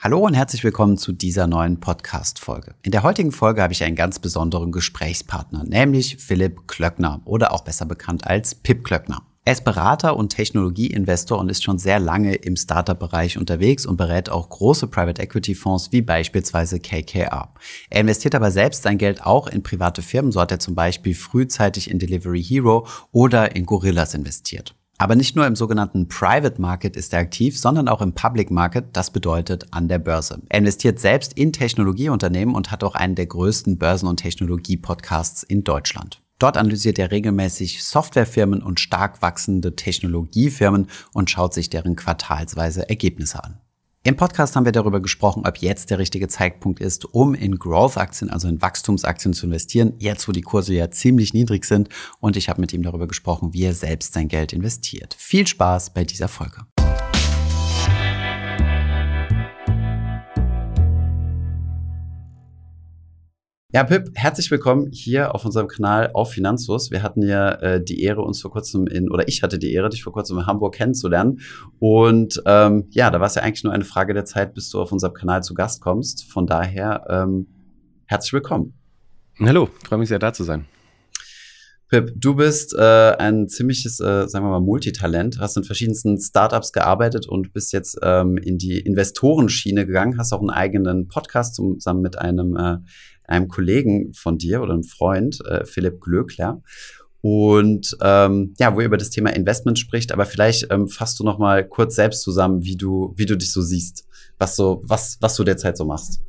Hallo und herzlich willkommen zu dieser neuen Podcast-Folge. In der heutigen Folge habe ich einen ganz besonderen Gesprächspartner, nämlich Philipp Klöckner oder auch besser bekannt als Pip Klöckner. Er ist Berater und Technologieinvestor und ist schon sehr lange im Startup-Bereich unterwegs und berät auch große Private Equity Fonds wie beispielsweise KKR. Er investiert aber selbst sein Geld auch in private Firmen. So hat er zum Beispiel frühzeitig in Delivery Hero oder in Gorillas investiert. Aber nicht nur im sogenannten Private Market ist er aktiv, sondern auch im Public Market, das bedeutet an der Börse. Er investiert selbst in Technologieunternehmen und hat auch einen der größten Börsen- und Technologie-Podcasts in Deutschland. Dort analysiert er regelmäßig Softwarefirmen und stark wachsende Technologiefirmen und schaut sich deren quartalsweise Ergebnisse an. Im Podcast haben wir darüber gesprochen, ob jetzt der richtige Zeitpunkt ist, um in Growth-Aktien, also in Wachstumsaktien zu investieren, jetzt wo die Kurse ja ziemlich niedrig sind. Und ich habe mit ihm darüber gesprochen, wie er selbst sein Geld investiert. Viel Spaß bei dieser Folge. Ja, Pip, herzlich willkommen hier auf unserem Kanal auf Finanzus. Wir hatten ja äh, die Ehre, uns vor kurzem in, oder ich hatte die Ehre, dich vor kurzem in Hamburg kennenzulernen. Und ähm, ja, da war es ja eigentlich nur eine Frage der Zeit, bis du auf unserem Kanal zu Gast kommst. Von daher, ähm, herzlich willkommen. Hallo, freue mich sehr, da zu sein. Pip, du bist äh, ein ziemliches, äh, sagen wir mal, Multitalent, hast in verschiedensten Startups gearbeitet und bist jetzt ähm, in die Investorenschiene gegangen, hast auch einen eigenen Podcast zusammen mit einem äh, einem Kollegen von dir oder einem Freund, äh, Philipp Glöckler. Und ähm, ja, wo ihr über das Thema Investment spricht, aber vielleicht ähm, fasst du noch mal kurz selbst zusammen, wie du, wie du dich so siehst, was so, was, was du derzeit so machst.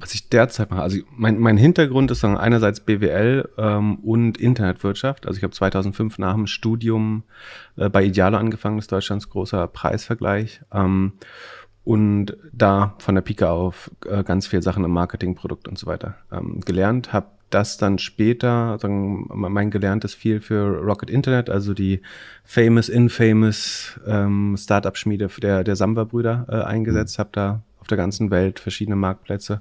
Was ich derzeit mache, also mein, mein Hintergrund ist dann einerseits BWL ähm, und Internetwirtschaft. Also ich habe 2005 nach dem Studium äh, bei Idealo angefangen, das ist Deutschlands großer Preisvergleich. Ähm, und da von der Pike auf äh, ganz viel Sachen im Marketing, Produkt und so weiter ähm, gelernt. Habe das dann später, sagen, mein gelerntes viel für Rocket Internet, also die famous, infamous ähm, Startup-Schmiede der, der Samba-Brüder äh, eingesetzt, mhm. habe da der ganzen Welt verschiedene Marktplätze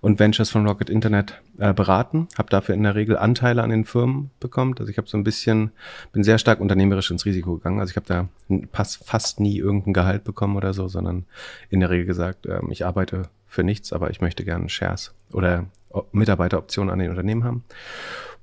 und Ventures von Rocket Internet äh, beraten. Habe dafür in der Regel Anteile an den Firmen bekommen. Also ich habe so ein bisschen, bin sehr stark unternehmerisch ins Risiko gegangen. Also ich habe da fast, nie irgendein Gehalt bekommen oder so, sondern in der Regel gesagt, äh, ich arbeite für nichts, aber ich möchte gerne Shares oder Mitarbeiteroptionen an den Unternehmen haben.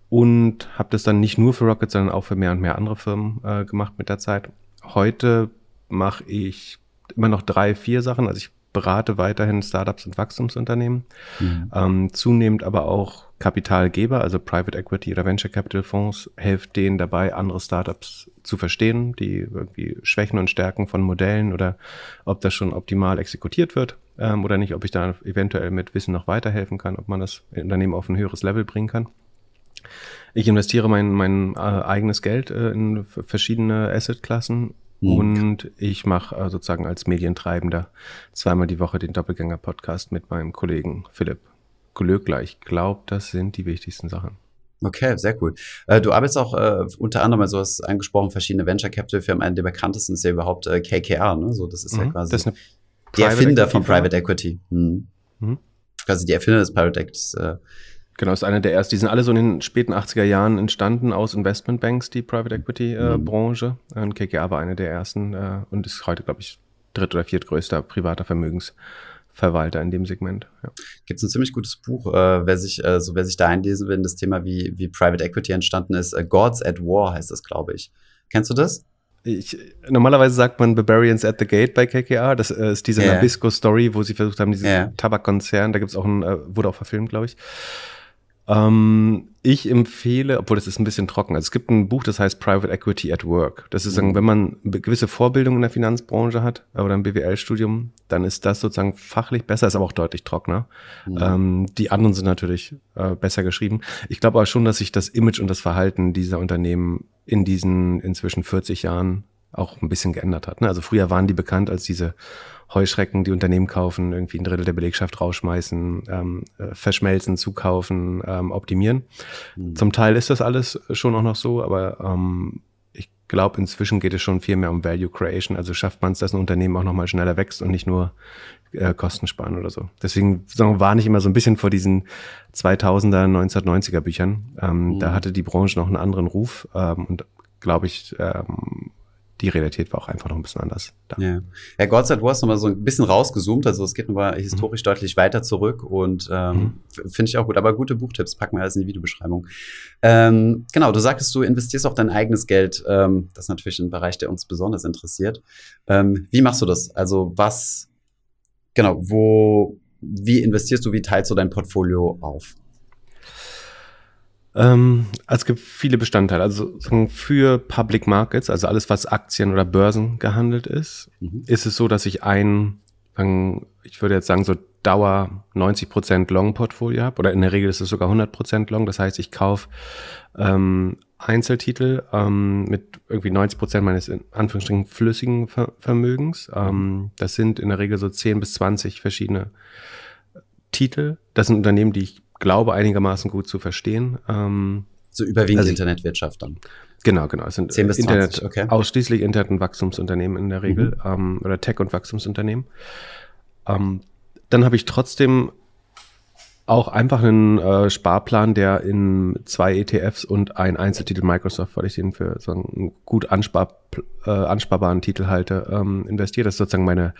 Und habe das dann nicht nur für Rocket, sondern auch für mehr und mehr andere Firmen äh, gemacht mit der Zeit. Heute mache ich immer noch drei, vier Sachen. Also ich berate weiterhin Startups und Wachstumsunternehmen, mhm. ähm, zunehmend aber auch Kapitalgeber, also Private Equity oder Venture Capital Fonds, hilft denen dabei, andere Startups zu verstehen, die irgendwie Schwächen und Stärken von Modellen oder ob das schon optimal exekutiert wird ähm, oder nicht, ob ich da eventuell mit Wissen noch weiterhelfen kann, ob man das Unternehmen auf ein höheres Level bringen kann. Ich investiere mein, mein äh, eigenes Geld äh, in verschiedene Assetklassen Mhm. Und ich mache äh, sozusagen als Medientreibender zweimal die Woche den Doppelgänger-Podcast mit meinem Kollegen Philipp Glöckler. Ich glaube, das sind die wichtigsten Sachen. Okay, sehr cool. Äh, du arbeitest auch äh, unter anderem, also hast angesprochen, verschiedene Venture Capital Firmen. Einer der bekanntesten ist ja überhaupt äh, KKR, ne? So, das ist mhm, ja quasi ist die Erfinder von Private Equity. Mhm. Mhm. Quasi die Erfinder des Private Equity. Äh, Genau, ist einer der ersten. Die sind alle so in den späten 80er Jahren entstanden aus Investmentbanks, die Private Equity äh, mhm. Branche. Und KKR war einer der ersten äh, und ist heute, glaube ich, dritt- oder viertgrößter privater Vermögensverwalter in dem Segment. Ja. Gibt es ein ziemlich gutes Buch, äh, wer sich, äh, so wer sich da einlesen will, in das Thema, wie, wie Private Equity entstanden ist. Äh, Gods at War heißt das, glaube ich. Kennst du das? Ich, normalerweise sagt man Barbarians at the Gate bei KKR. Das äh, ist diese yeah. Nabisco-Story, wo sie versucht haben, diesen yeah. Tabakkonzern, da gibt es auch ein, äh, wurde auch verfilmt, glaube ich. Ähm, ich empfehle, obwohl das ist ein bisschen trocken. Also es gibt ein Buch, das heißt Private Equity at Work. Das ist sagen, mhm. wenn man gewisse Vorbildung in der Finanzbranche hat äh, oder ein BWL-Studium, dann ist das sozusagen fachlich besser, ist aber auch deutlich trockener. Mhm. Ähm, die anderen sind natürlich äh, besser geschrieben. Ich glaube aber schon, dass sich das Image und das Verhalten dieser Unternehmen in diesen inzwischen 40 Jahren auch ein bisschen geändert hat. Ne? Also früher waren die bekannt als diese Heuschrecken, die Unternehmen kaufen, irgendwie ein Drittel der Belegschaft rausschmeißen, ähm, äh, verschmelzen, zukaufen, ähm, optimieren. Mhm. Zum Teil ist das alles schon auch noch so, aber ähm, ich glaube, inzwischen geht es schon viel mehr um Value Creation. Also schafft man es, dass ein Unternehmen auch nochmal schneller wächst und nicht nur äh, Kosten sparen oder so. Deswegen sagen, warne ich immer so ein bisschen vor diesen 2000er, 1990er Büchern. Ähm, mhm. Da hatte die Branche noch einen anderen Ruf ähm, und glaube ich, ähm, die Realität war auch einfach noch ein bisschen anders. Da. Ja. Herr Gottseit, du hast nochmal so ein bisschen rausgezoomt, also es geht nochmal historisch mhm. deutlich weiter zurück und ähm, mhm. finde ich auch gut. Aber gute Buchtipps packen wir alles in die Videobeschreibung. Ähm, genau, du sagtest, du investierst auch dein eigenes Geld. Ähm, das ist natürlich ein Bereich, der uns besonders interessiert. Ähm, wie machst du das? Also was, genau, wo, wie investierst du, wie teilst du dein Portfolio auf? Ähm, also es gibt viele Bestandteile. Also für Public Markets, also alles, was Aktien oder Börsen gehandelt ist, mhm. ist es so, dass ich ein, ich würde jetzt sagen, so Dauer 90% Long-Portfolio habe. Oder in der Regel ist es sogar 100% Long. Das heißt, ich kaufe ähm, Einzeltitel ähm, mit irgendwie 90% meines in Anführungsstrichen flüssigen Ver Vermögens. Ähm, das sind in der Regel so 10 bis 20 verschiedene Titel. Das sind Unternehmen, die ich glaube, einigermaßen gut zu verstehen. Ähm, so überwiegend also, Internetwirtschaft dann. Genau, genau. Es sind 10 bis 20, Internet, okay. ausschließlich Internet- und Wachstumsunternehmen in der Regel mhm. ähm, oder Tech- und Wachstumsunternehmen. Ähm, dann habe ich trotzdem auch einfach einen äh, Sparplan, der in zwei ETFs und ein Einzeltitel Microsoft, weil ich den für so einen gut anspar, äh, ansparbaren Titel halte, ähm, investiert. Das ist sozusagen meine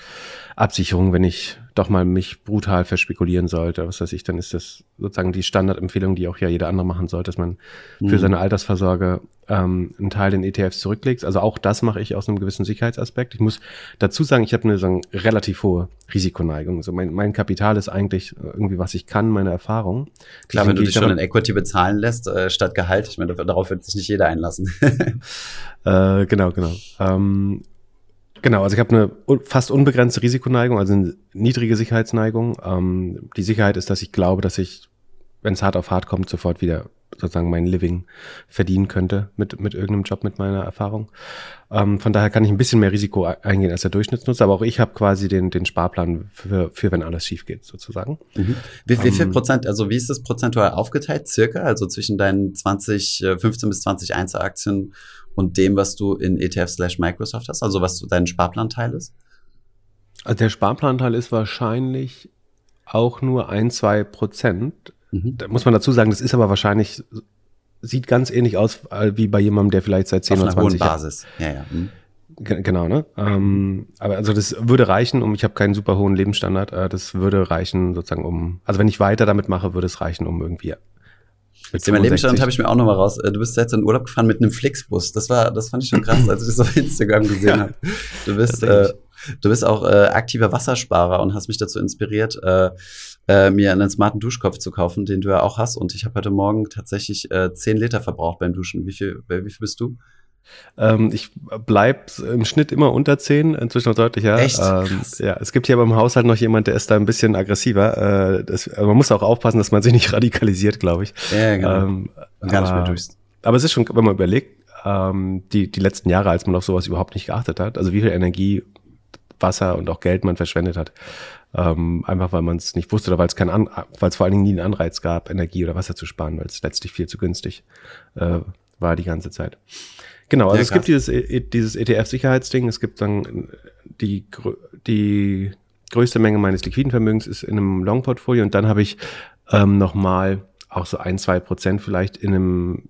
Absicherung, wenn ich doch mal mich brutal verspekulieren sollte. Was weiß ich, dann ist das sozusagen die Standardempfehlung, die auch ja jeder andere machen sollte, dass man mhm. für seine Altersvorsorge ähm, einen Teil in ETFs zurücklegt. Also auch das mache ich aus einem gewissen Sicherheitsaspekt. Ich muss dazu sagen, ich habe eine sagen, relativ hohe Risikoneigung. Also mein, mein Kapital ist eigentlich irgendwie, was ich kann, meine Erfahrung. Klar, wenn du dich schon in Equity bezahlen lässt, äh, statt Gehalt, ich meine, darauf wird sich nicht jeder einlassen. äh, genau, genau. Ähm, Genau, also ich habe eine fast unbegrenzte Risikoneigung, also eine niedrige Sicherheitsneigung. Ähm, die Sicherheit ist, dass ich glaube, dass ich, wenn es hart auf hart kommt, sofort wieder sozusagen mein Living verdienen könnte mit, mit irgendeinem Job, mit meiner Erfahrung. Ähm, von daher kann ich ein bisschen mehr Risiko eingehen als der Durchschnittsnutzer, aber auch ich habe quasi den, den Sparplan für, für, wenn alles schief geht, sozusagen. Mhm. Wie, wie viel ähm, Prozent, also wie ist das prozentual aufgeteilt, circa? Also zwischen deinen 20, 15 äh, bis 20 Einzelaktien und dem, was du in ETF slash Microsoft hast, also was dein Sparplanteil ist? Also der Sparplanteil ist wahrscheinlich auch nur ein, zwei Prozent. Mhm. Da muss man dazu sagen, das ist aber wahrscheinlich, sieht ganz ähnlich aus wie bei jemandem, der vielleicht seit 10 Auf oder 20 Jahren. Basis. Ja, ja. Mhm. Genau, ne? Ähm, aber also das würde reichen, um, ich habe keinen super hohen Lebensstandard, äh, das würde reichen sozusagen um, also wenn ich weiter damit mache, würde es reichen, um irgendwie mit dem Lebensstand habe ich mir auch noch mal raus. Äh, du bist jetzt in Urlaub gefahren mit einem Flixbus. Das war, das fand ich schon krass, als ich das auf Instagram gesehen ja. habe. Du bist, äh, du bist auch äh, aktiver Wassersparer und hast mich dazu inspiriert, äh, äh, mir einen smarten Duschkopf zu kaufen, den du ja auch hast. Und ich habe heute Morgen tatsächlich äh, 10 Liter verbraucht beim Duschen. Wie viel, wie viel bist du? Ähm, ich bleib im Schnitt immer unter 10, inzwischen noch deutlicher. Echt? Ähm, ja, es gibt hier beim Haushalt noch jemand, der ist da ein bisschen aggressiver. Äh, das, also man muss auch aufpassen, dass man sich nicht radikalisiert, glaube ich. Ja, genau. Ähm, Gar nicht mehr durchst. Aber es ist schon, wenn man überlegt, ähm, die, die letzten Jahre, als man auf sowas überhaupt nicht geachtet hat, also wie viel Energie, Wasser und auch Geld man verschwendet hat. Ähm, einfach weil man es nicht wusste oder weil es kein An weil es vor allen Dingen nie einen Anreiz gab, Energie oder Wasser zu sparen, weil es letztlich viel zu günstig äh, war die ganze Zeit. Genau, also ja, es gibt dieses, e, dieses ETF-Sicherheitsding, es gibt dann die, die größte Menge meines liquiden Vermögens ist in einem Long-Portfolio und dann habe ich ähm, nochmal auch so ein, zwei Prozent vielleicht in einem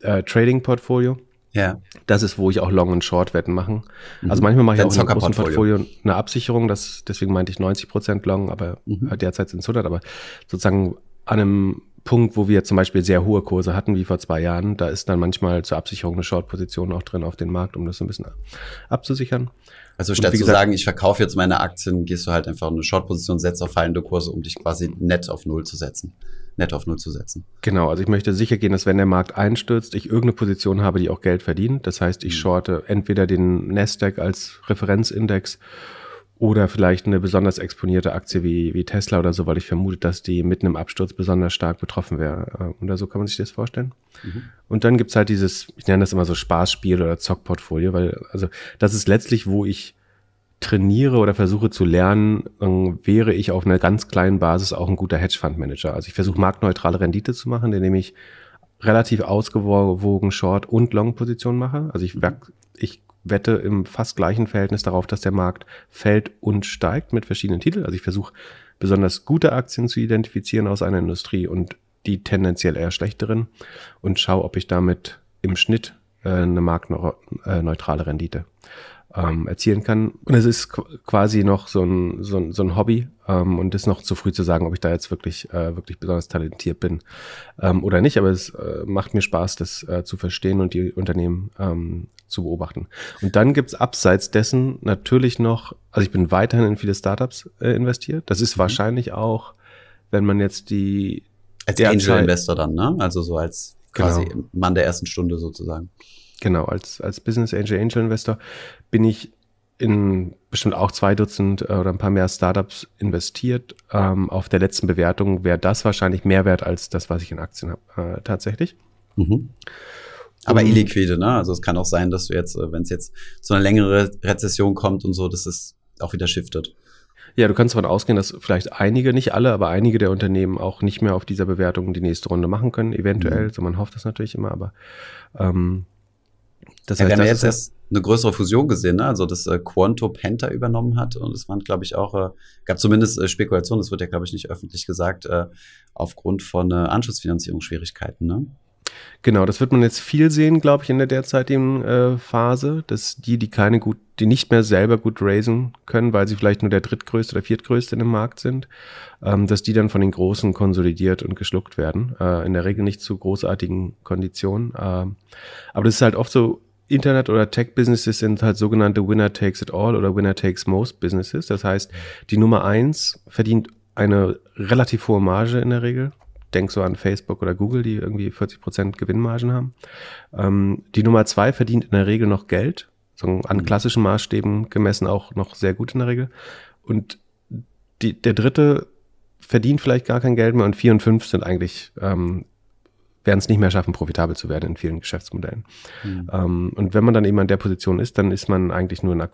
äh, Trading-Portfolio. Ja. Das ist, wo ich auch Long- und Short-Wetten mache. Mhm. Also manchmal mache ich auch in einem großen Portfolio eine Absicherung, das, deswegen meinte ich 90 Prozent Long, aber mhm. derzeit sind es 100, aber sozusagen an einem Punkt, wo wir zum Beispiel sehr hohe Kurse hatten, wie vor zwei Jahren, da ist dann manchmal zur Absicherung eine Short-Position auch drin auf den Markt, um das so ein bisschen abzusichern. Also statt zu sagen, ich verkaufe jetzt meine Aktien, gehst du halt einfach eine Short-Position, setzt auf fallende Kurse, um dich quasi nett auf Null zu setzen. Nett auf Null zu setzen. Genau, also ich möchte sicher gehen, dass wenn der Markt einstürzt, ich irgendeine Position habe, die auch Geld verdient. Das heißt, ich mhm. shorte entweder den Nasdaq als Referenzindex oder vielleicht eine besonders exponierte Aktie wie, wie Tesla oder so, weil ich vermute, dass die mitten im Absturz besonders stark betroffen wäre. Oder so kann man sich das vorstellen. Mhm. Und dann gibt's halt dieses, ich nenne das immer so Spaßspiel oder Zockportfolio, weil, also das ist letztlich, wo ich trainiere oder versuche zu lernen, wäre ich auf einer ganz kleinen Basis auch ein guter Hedgefondsmanager. Also ich versuche marktneutrale Rendite zu machen, indem ich relativ ausgewogen Short- und Long-Position mache. Also ich, ich wette im fast gleichen Verhältnis darauf, dass der Markt fällt und steigt mit verschiedenen Titeln. Also ich versuche besonders gute Aktien zu identifizieren aus einer Industrie und die tendenziell eher schlechteren und schaue, ob ich damit im Schnitt äh, eine marktneutrale Rendite ähm, erzielen kann. Und es ist quasi noch so ein, so ein, so ein Hobby ähm, und ist noch zu früh zu sagen, ob ich da jetzt wirklich, äh, wirklich besonders talentiert bin ähm, oder nicht. Aber es äh, macht mir Spaß, das äh, zu verstehen und die Unternehmen ähm, zu beobachten. Und dann gibt's abseits dessen natürlich noch, also ich bin weiterhin in viele Startups äh, investiert. Das ist mhm. wahrscheinlich auch, wenn man jetzt die als Angel Investor dann, ne? Also so als quasi genau. Mann der ersten Stunde sozusagen. Genau, als, als Business Angel Angel Investor bin ich in bestimmt auch zwei Dutzend äh, oder ein paar mehr Startups investiert. Ähm, auf der letzten Bewertung wäre das wahrscheinlich mehr wert als das, was ich in Aktien habe, äh, tatsächlich. Mhm. Aber illiquide, ne? Also es kann auch sein, dass du jetzt, äh, wenn es jetzt zu einer längeren Rezession kommt und so, dass es auch wieder shiftet. Ja, du kannst davon ausgehen, dass vielleicht einige, nicht alle, aber einige der Unternehmen auch nicht mehr auf dieser Bewertung die nächste Runde machen können, eventuell. Mhm. So man hofft das natürlich immer, aber ähm, das ja, heißt, wir haben jetzt erst eine größere Fusion gesehen, ne? also dass äh, Quanto Penta übernommen hat und es waren, glaube ich, auch, äh, gab zumindest äh, Spekulationen, das wird ja, glaube ich, nicht öffentlich gesagt, äh, aufgrund von äh, Anschlussfinanzierungsschwierigkeiten. Ne? Genau, das wird man jetzt viel sehen, glaube ich, in der derzeitigen äh, Phase, dass die, die keine gut, die nicht mehr selber gut raisen können, weil sie vielleicht nur der drittgrößte oder viertgrößte in dem Markt sind, ähm, dass die dann von den Großen konsolidiert und geschluckt werden. Äh, in der Regel nicht zu großartigen Konditionen. Äh, aber das ist halt oft so, Internet- oder Tech-Businesses sind halt sogenannte Winner takes it all oder Winner takes most Businesses. Das heißt, die Nummer eins verdient eine relativ hohe Marge in der Regel denk so an Facebook oder Google, die irgendwie 40 Prozent Gewinnmargen haben. Ähm, die Nummer zwei verdient in der Regel noch Geld, so an mhm. klassischen Maßstäben gemessen auch noch sehr gut in der Regel. Und die, der dritte verdient vielleicht gar kein Geld mehr und vier und fünf sind eigentlich ähm, werden es nicht mehr schaffen, profitabel zu werden in vielen Geschäftsmodellen. Mhm. Ähm, und wenn man dann eben an der Position ist, dann ist man eigentlich nur ein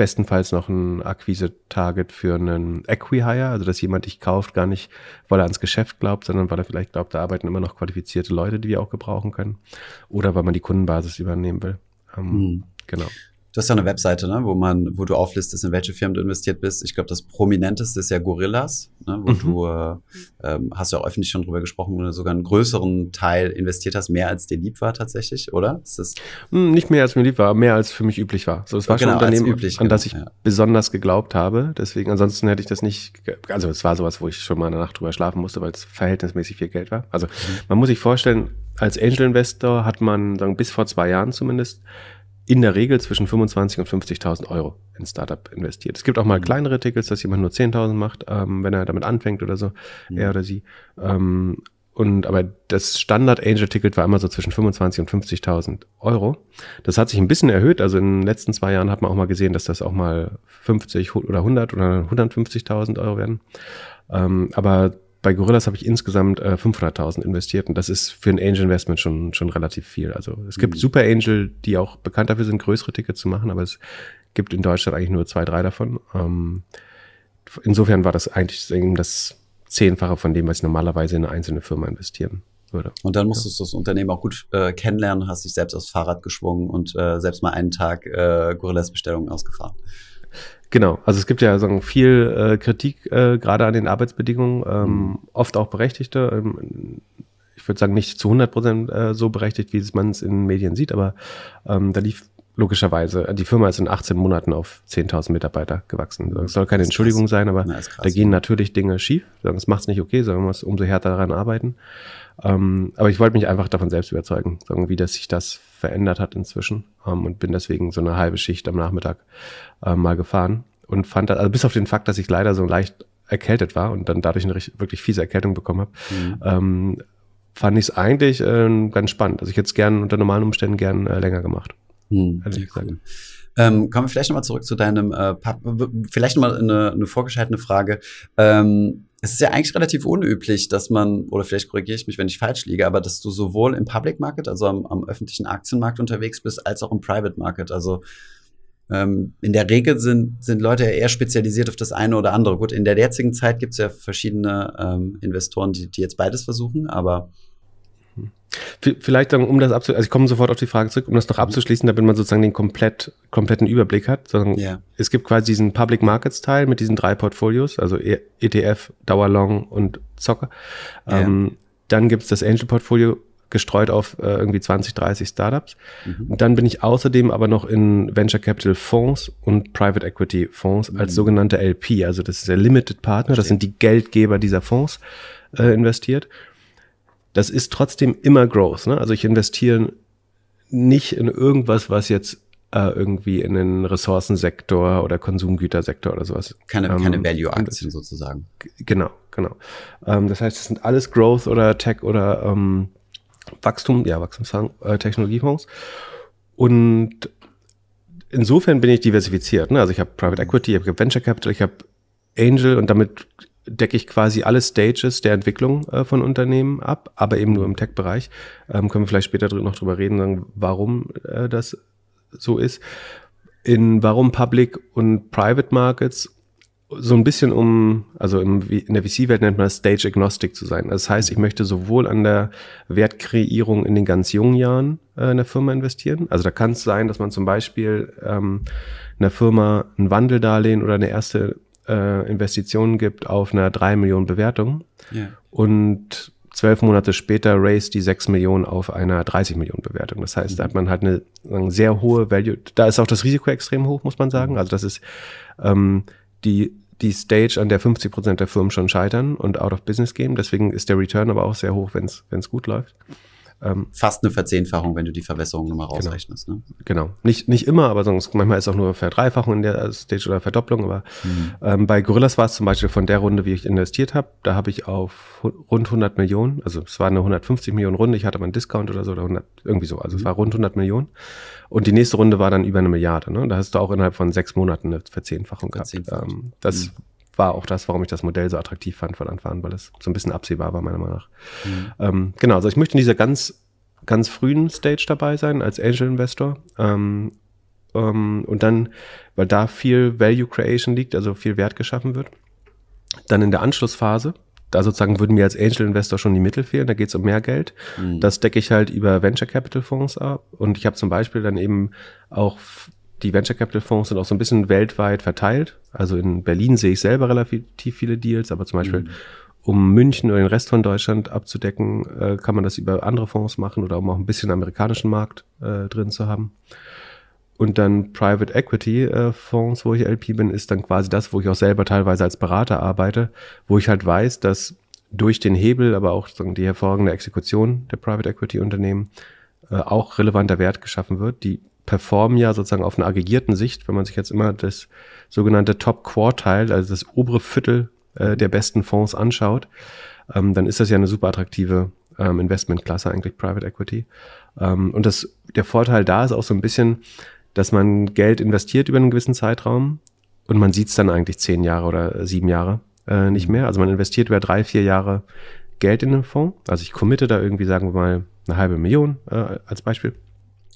bestenfalls noch ein Akquise-Target für einen Equihire, also dass jemand dich kauft, gar nicht, weil er ans Geschäft glaubt, sondern weil er vielleicht glaubt, da arbeiten immer noch qualifizierte Leute, die wir auch gebrauchen können. Oder weil man die Kundenbasis übernehmen will. Ähm, mhm. Genau. Du hast ja eine Webseite, ne, wo man, wo du auflistest, in welche Firmen du investiert bist. Ich glaube, das prominenteste ist ja Gorillas, ne, wo mhm. du äh, ähm, hast ja auch öffentlich schon drüber gesprochen, wo du sogar einen größeren Teil investiert hast, mehr als dir lieb war tatsächlich, oder? Ist das hm, Nicht mehr als mir lieb war, mehr als für mich üblich war. So, es war genau, schon ein Unternehmen, üblich, an genau, das ich ja. besonders geglaubt habe. Deswegen, ansonsten hätte ich das nicht. Also es war sowas, wo ich schon mal eine Nacht drüber schlafen musste, weil es verhältnismäßig viel Geld war. Also mhm. man muss sich vorstellen, als Angel Investor hat man sagen, bis vor zwei Jahren zumindest in der Regel zwischen 25 und 50.000 Euro in Startup investiert. Es gibt auch mal mhm. kleinere Tickets, dass jemand nur 10.000 macht, ähm, wenn er damit anfängt oder so, mhm. er oder sie. Ähm, und aber das Standard Angel Ticket war immer so zwischen 25 und 50.000 Euro. Das hat sich ein bisschen erhöht. Also in den letzten zwei Jahren hat man auch mal gesehen, dass das auch mal 50 oder 100 oder 150.000 Euro werden. Ähm, aber bei Gorillas habe ich insgesamt äh, 500.000 investiert und das ist für ein Angel Investment schon, schon relativ viel. Also es gibt mhm. Super Angel, die auch bekannt dafür sind, größere Tickets zu machen, aber es gibt in Deutschland eigentlich nur zwei, drei davon. Ähm, insofern war das eigentlich das Zehnfache von dem, was ich normalerweise in eine einzelne Firma investieren würde. Und dann musstest ja. du das Unternehmen auch gut äh, kennenlernen, hast dich selbst aufs Fahrrad geschwungen und äh, selbst mal einen Tag äh, Gorillas Bestellungen ausgefahren. Genau, also es gibt ja sagen, viel äh, Kritik äh, gerade an den Arbeitsbedingungen, ähm, mhm. oft auch berechtigte. Ähm, ich würde sagen, nicht zu 100 Prozent äh, so berechtigt, wie man es in den Medien sieht, aber ähm, da lief logischerweise, die Firma ist in 18 Monaten auf 10.000 Mitarbeiter gewachsen. Es soll keine Entschuldigung sein, aber ja, da gehen natürlich Dinge schief. Das macht es nicht okay, sondern man muss umso härter daran arbeiten. Ähm, aber ich wollte mich einfach davon selbst überzeugen, sagen, wie das sich das verändert hat inzwischen ähm, und bin deswegen so eine halbe Schicht am Nachmittag äh, mal gefahren und fand, also bis auf den Fakt, dass ich leider so leicht erkältet war und dann dadurch eine wirklich fiese Erkältung bekommen habe, mhm. ähm, fand ich es eigentlich äh, ganz spannend. Also ich hätte es gern unter normalen Umständen gern äh, länger gemacht. Cool. Ähm, kommen wir vielleicht nochmal zurück zu deinem, äh, vielleicht nochmal eine, eine vorgeschaltete Frage. Ähm, es ist ja eigentlich relativ unüblich, dass man, oder vielleicht korrigiere ich mich, wenn ich falsch liege, aber dass du sowohl im Public Market, also am, am öffentlichen Aktienmarkt unterwegs bist, als auch im Private Market. Also ähm, in der Regel sind, sind Leute ja eher spezialisiert auf das eine oder andere. Gut, in der jetzigen Zeit gibt es ja verschiedene ähm, Investoren, die, die jetzt beides versuchen, aber Vielleicht dann, um das abzuschließen, also ich komme sofort auf die Frage zurück, um das noch mhm. abzuschließen, damit man sozusagen den komplett, kompletten Überblick hat. Sondern yeah. Es gibt quasi diesen Public Markets Teil mit diesen drei Portfolios, also ETF, Dauerlong und Zocker. Yeah. Ähm, dann gibt es das Angel Portfolio, gestreut auf äh, irgendwie 20, 30 Startups. Mhm. Dann bin ich außerdem aber noch in Venture Capital Fonds und Private Equity Fonds mhm. als sogenannte LP, also das ist der Limited Partner, das sind die Geldgeber dieser Fonds äh, investiert. Das ist trotzdem immer Growth. Ne? Also ich investiere nicht in irgendwas, was jetzt äh, irgendwie in den Ressourcensektor oder Konsumgütersektor oder sowas. Keine, ähm, keine Value-Aktien sozusagen. Genau, genau. Ähm, das heißt, es sind alles Growth oder Tech oder ähm, Wachstum, ja, Wachstumstechnologiefonds. Äh, Und insofern bin ich diversifiziert. Ne? Also ich habe Private Equity, ich habe Venture Capital, ich habe Angel und damit decke ich quasi alle Stages der Entwicklung äh, von Unternehmen ab, aber eben nur im Tech-Bereich. Ähm, können wir vielleicht später noch drüber reden, sagen, warum äh, das so ist. In warum Public und Private Markets so ein bisschen um, also im, in der VC-Welt nennt man das Stage Agnostic zu sein. Das heißt, ich möchte sowohl an der Wertkreierung in den ganz jungen Jahren äh, in der Firma investieren. Also da kann es sein, dass man zum Beispiel ähm, einer Firma ein Wandeldarlehen oder eine erste äh, Investition gibt auf einer drei Millionen Bewertung. Yeah. Und zwölf Monate später raised die sechs Millionen auf einer 30 Millionen Bewertung. Das heißt, da hat man halt eine, eine, sehr hohe Value. Da ist auch das Risiko extrem hoch, muss man sagen. Also das ist ähm, die die Stage, an der 50 Prozent der Firmen schon scheitern und out of business gehen. Deswegen ist der Return aber auch sehr hoch, wenn es gut läuft. Ähm, Fast eine Verzehnfachung, wenn du die Verwässerung nochmal genau. rausrechnest. Genau. Ne? genau. Nicht, nicht immer, aber sonst manchmal ist auch nur Verdreifachung in der Stage oder Verdopplung. Aber mhm. ähm, bei Gorillas war es zum Beispiel von der Runde, wie ich investiert habe, da habe ich auf rund 100 Millionen, also es war eine 150 Millionen Runde, ich hatte mal einen Discount oder so, oder 100, irgendwie so, also mhm. es war rund 100 Millionen. Und die nächste Runde war dann über eine Milliarde. Ne? Da hast du auch innerhalb von sechs Monaten eine Verzehnfachung gehabt. Ähm, das mhm war auch das, warum ich das Modell so attraktiv fand von Anfang an, weil es so ein bisschen absehbar war, meiner Meinung nach. Mhm. Ähm, genau, also ich möchte in dieser ganz ganz frühen Stage dabei sein als Angel Investor. Ähm, ähm, und dann, weil da viel Value Creation liegt, also viel Wert geschaffen wird. Dann in der Anschlussphase, da sozusagen würden mir als Angel Investor schon die Mittel fehlen, da geht es um mehr Geld. Mhm. Das decke ich halt über Venture Capital Fonds ab. Und ich habe zum Beispiel dann eben auch die Venture Capital Fonds sind auch so ein bisschen weltweit verteilt. Also in Berlin sehe ich selber relativ viele Deals, aber zum Beispiel mhm um München oder den Rest von Deutschland abzudecken, äh, kann man das über andere Fonds machen oder um auch ein bisschen amerikanischen Markt äh, drin zu haben. Und dann Private Equity äh, Fonds, wo ich LP bin, ist dann quasi das, wo ich auch selber teilweise als Berater arbeite, wo ich halt weiß, dass durch den Hebel, aber auch die hervorragende Exekution der Private Equity Unternehmen äh, auch relevanter Wert geschaffen wird. Die performen ja sozusagen auf einer aggregierten Sicht, wenn man sich jetzt immer das sogenannte Top Quartile, also das obere Viertel äh, der besten Fonds anschaut, ähm, dann ist das ja eine super attraktive ähm, Investmentklasse eigentlich Private Equity. Ähm, und das, der Vorteil da ist auch so ein bisschen, dass man Geld investiert über einen gewissen Zeitraum und man sieht es dann eigentlich zehn Jahre oder sieben Jahre äh, nicht mehr. Also man investiert über drei, vier Jahre Geld in den Fonds. Also ich committe da irgendwie, sagen wir mal, eine halbe Million äh, als Beispiel.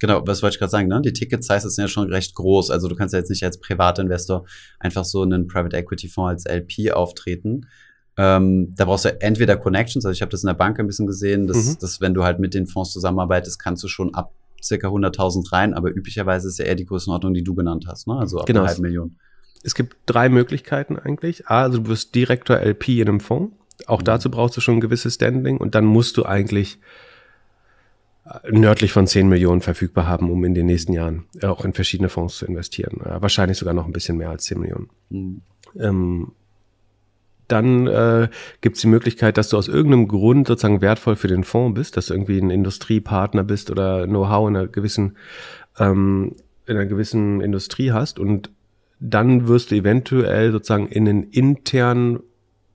Genau, was wollte ich gerade sagen, ne? Die Ticket-Size sind ja schon recht groß. Also du kannst ja jetzt nicht als Privatinvestor einfach so einen Private Equity Fonds als LP auftreten. Ähm, da brauchst du entweder Connections, also ich habe das in der Bank ein bisschen gesehen, dass, mhm. dass wenn du halt mit den Fonds zusammenarbeitest, kannst du schon ab circa 100.000 rein, aber üblicherweise ist ja eher die Größenordnung, die du genannt hast, ne? also ab genau. einer halben Million. Es gibt drei Möglichkeiten eigentlich. A, also du wirst Direktor LP in einem Fonds. Auch mhm. dazu brauchst du schon ein gewisses Standing und dann musst du eigentlich nördlich von 10 Millionen verfügbar haben, um in den nächsten Jahren auch in verschiedene Fonds zu investieren. wahrscheinlich sogar noch ein bisschen mehr als 10 Millionen. Mhm. Ähm, dann äh, gibt es die Möglichkeit, dass du aus irgendeinem Grund sozusagen wertvoll für den Fonds bist, dass du irgendwie ein Industriepartner bist oder Know-how in einer gewissen ähm, in einer gewissen Industrie hast und dann wirst du eventuell sozusagen in einen internen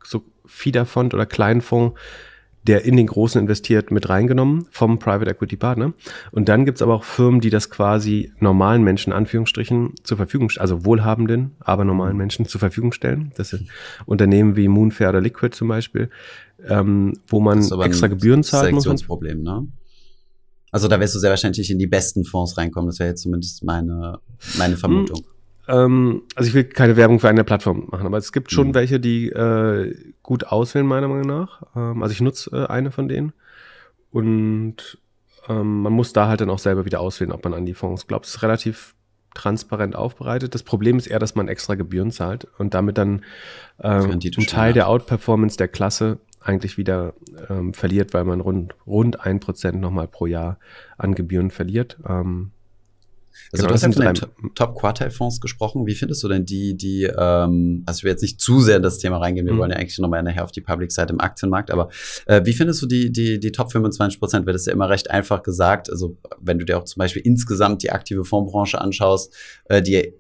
so Fiederfond oder Kleinfonds der in den Großen investiert, mit reingenommen vom Private Equity Partner. Und dann gibt's aber auch Firmen, die das quasi normalen Menschen, Anführungsstrichen, zur Verfügung, also wohlhabenden, aber normalen Menschen zur Verfügung stellen. Das sind Unternehmen wie Moonfair oder Liquid zum Beispiel, ähm, wo man extra Gebühren zahlt. Das ist ein Problem, ne? Also da wirst du sehr wahrscheinlich in die besten Fonds reinkommen. Das wäre jetzt zumindest meine, meine Vermutung. Hm. Ähm, also ich will keine Werbung für eine Plattform machen, aber es gibt schon mhm. welche, die äh, gut auswählen, meiner Meinung nach. Ähm, also ich nutze äh, eine von denen. Und ähm, man muss da halt dann auch selber wieder auswählen, ob man an die Fonds glaubt. Es ist relativ transparent aufbereitet. Das Problem ist eher, dass man extra Gebühren zahlt und damit dann ähm, ein Teil der Outperformance der Klasse eigentlich wieder ähm, verliert, weil man rund, rund ein Prozent nochmal pro Jahr an Gebühren verliert. Ähm, also genau, du hast ja von den Top-Quartile-Fonds gesprochen. Wie findest du denn die, die, ähm, also ich will jetzt nicht zu sehr in das Thema reingehen, wir mhm. wollen ja eigentlich nochmal nachher auf die Public-Seite im Aktienmarkt, aber äh, wie findest du die, die, die Top 25 Prozent? Wird das ja immer recht einfach gesagt. Also wenn du dir auch zum Beispiel insgesamt die aktive Fondsbranche anschaust, äh, die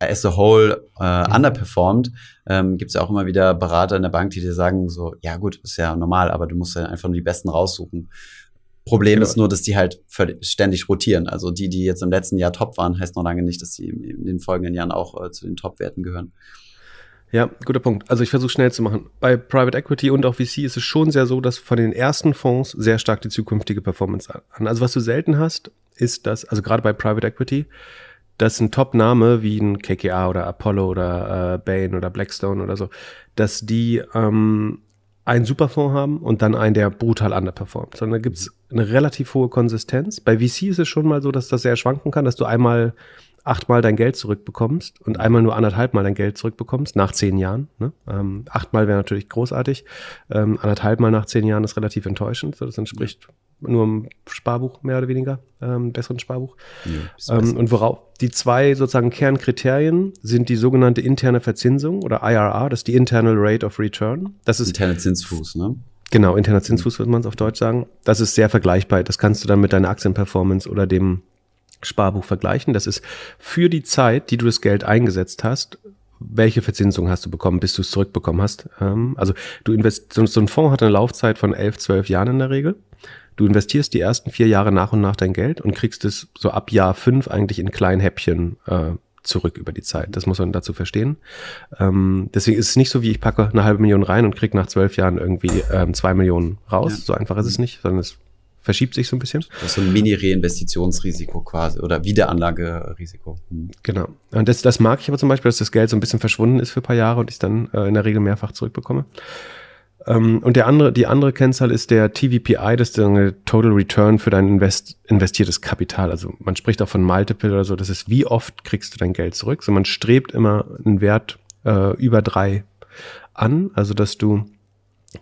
as a whole äh, mhm. underperformed, ähm, gibt es ja auch immer wieder Berater in der Bank, die dir sagen, so, ja gut, ist ja normal, aber du musst ja einfach nur die Besten raussuchen. Problem genau. ist nur, dass die halt ständig rotieren. Also die, die jetzt im letzten Jahr top waren, heißt noch lange nicht, dass die in den folgenden Jahren auch äh, zu den Top-Werten gehören. Ja, guter Punkt. Also ich versuche schnell zu machen. Bei Private Equity und auch VC ist es schon sehr so, dass von den ersten Fonds sehr stark die zukünftige Performance an. Also was du selten hast, ist dass, also gerade bei Private Equity, dass ein Top-Name wie ein KKA oder Apollo oder äh, Bain oder Blackstone oder so, dass die ähm, einen Superfonds haben und dann einen, der brutal underperformt. Sondern da gibt es eine relativ hohe Konsistenz. Bei VC ist es schon mal so, dass das sehr schwanken kann, dass du einmal achtmal dein Geld zurückbekommst und einmal nur anderthalb Mal dein Geld zurückbekommst nach zehn Jahren. Ne? Ähm, achtmal wäre natürlich großartig. Ähm, anderthalb nach zehn Jahren ist relativ enttäuschend. So, das entspricht nur im Sparbuch mehr oder weniger, ähm, besseren Sparbuch. Ja, ähm, und worauf die zwei sozusagen Kernkriterien sind die sogenannte interne Verzinsung oder IRR, das ist die Internal Rate of Return. Das ist interne Zinsfuß, ne? Genau, interner Zinsfuß würde man es auf Deutsch sagen. Das ist sehr vergleichbar. Das kannst du dann mit deiner Aktienperformance oder dem Sparbuch vergleichen. Das ist für die Zeit, die du das Geld eingesetzt hast, welche Verzinsung hast du bekommen, bis du es zurückbekommen hast. Ähm, also du invest so ein Fonds hat eine Laufzeit von elf, zwölf Jahren in der Regel. Du investierst die ersten vier Jahre nach und nach dein Geld und kriegst es so ab Jahr fünf eigentlich in kleinen Häppchen äh, zurück über die Zeit. Das muss man dazu verstehen. Ähm, deswegen ist es nicht so, wie ich packe eine halbe Million rein und krieg nach zwölf Jahren irgendwie ähm, zwei Millionen raus. Ja. So einfach ist es nicht, sondern es verschiebt sich so ein bisschen. Das ist so ein Mini-Reinvestitionsrisiko quasi oder Wiederanlagerisiko. Hm. Genau. Und das, das mag ich aber zum Beispiel, dass das Geld so ein bisschen verschwunden ist für ein paar Jahre und ich dann äh, in der Regel mehrfach zurückbekomme. Ähm, und der andere, die andere Kennzahl ist der TVPI, das ist der Total Return für dein Invest, investiertes Kapital. Also man spricht auch von Multiple oder so. Das ist, wie oft kriegst du dein Geld zurück? So man strebt immer einen Wert äh, über drei an. Also dass du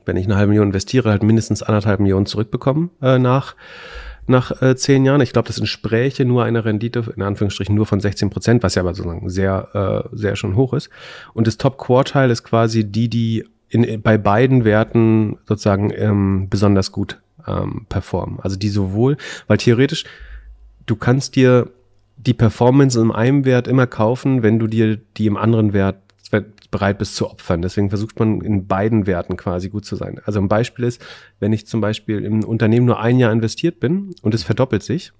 wenn ich eine halbe Million investiere, halt mindestens anderthalb Millionen zurückbekommen äh, nach nach äh, zehn Jahren. Ich glaube, das entspräche nur einer Rendite, in Anführungsstrichen nur von 16 Prozent, was ja aber sozusagen sehr, äh, sehr schon hoch ist. Und das Top-Quartile ist quasi die, die in, bei beiden Werten sozusagen ähm, besonders gut ähm, performen. Also die sowohl, weil theoretisch, du kannst dir die Performance in einem Wert immer kaufen, wenn du dir die im anderen Wert bereit bist zu opfern. Deswegen versucht man in beiden Werten quasi gut zu sein. Also ein Beispiel ist, wenn ich zum Beispiel im Unternehmen nur ein Jahr investiert bin und es verdoppelt sich,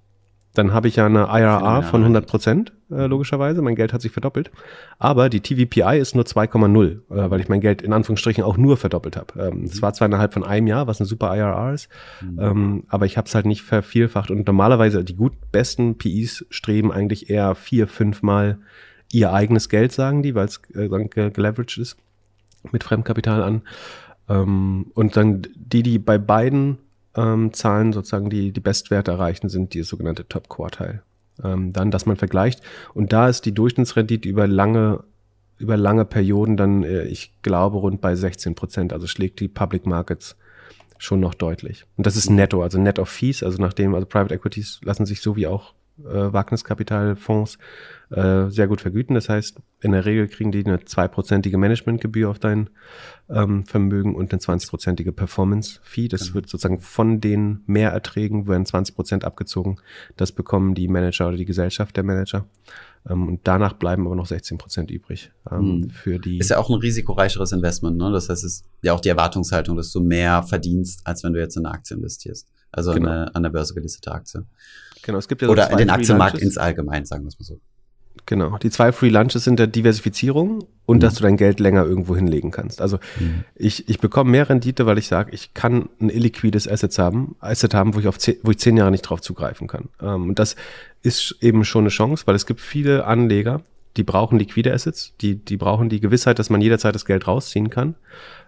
dann habe ich ja eine IRR von 100 Prozent, äh, logischerweise. Mein Geld hat sich verdoppelt. Aber die TVPI ist nur 2,0, äh, weil ich mein Geld in Anführungsstrichen auch nur verdoppelt habe. Ähm, es mhm. war zwar innerhalb von einem Jahr, was eine super IRR ist, mhm. ähm, aber ich habe es halt nicht vervielfacht. Und normalerweise die gut besten PIs streben eigentlich eher vier, fünf Mal ihr eigenes Geld, sagen die, weil es äh, geleveraged ist mit Fremdkapital an. Ähm, und dann die, die bei beiden ähm, Zahlen sozusagen die, die Bestwerte erreichen, sind die sogenannte Top-Quartile. Ähm, dann, dass man vergleicht. Und da ist die Durchschnittsrendite über lange, über lange Perioden dann, äh, ich glaube, rund bei 16 Prozent. Also schlägt die Public Markets schon noch deutlich. Und das ist netto, also net of fees, also nachdem, also Private Equities lassen sich so wie auch äh, Wagniskapitalfonds äh, sehr gut vergüten. Das heißt, in der Regel kriegen die eine zweiprozentige Managementgebühr auf dein ähm, Vermögen und eine 20-prozentige Performance-Fee. Das genau. wird sozusagen von den Mehrerträgen werden 20 Prozent abgezogen. Das bekommen die Manager oder die Gesellschaft der Manager. Ähm, und danach bleiben aber noch 16 Prozent übrig ähm, mhm. für die. Ist ja auch ein risikoreicheres Investment, ne? Das heißt, es ist ja auch die Erwartungshaltung, dass du mehr verdienst, als wenn du jetzt in eine Aktie investierst. Also genau. eine, an der Börse gelistete Aktie. Genau, es gibt ja Oder in den Aktienmarkt ins Allgemein, sagen wir es mal so. Genau. Die zwei Free Lunches sind der Diversifizierung und mhm. dass du dein Geld länger irgendwo hinlegen kannst. Also mhm. ich, ich bekomme mehr Rendite, weil ich sage, ich kann ein illiquides Asset haben, Asset haben, wo ich auf zehn, wo ich zehn Jahre nicht drauf zugreifen kann. Ähm, und das ist eben schon eine Chance, weil es gibt viele Anleger, die brauchen liquide Assets, die, die brauchen die Gewissheit, dass man jederzeit das Geld rausziehen kann.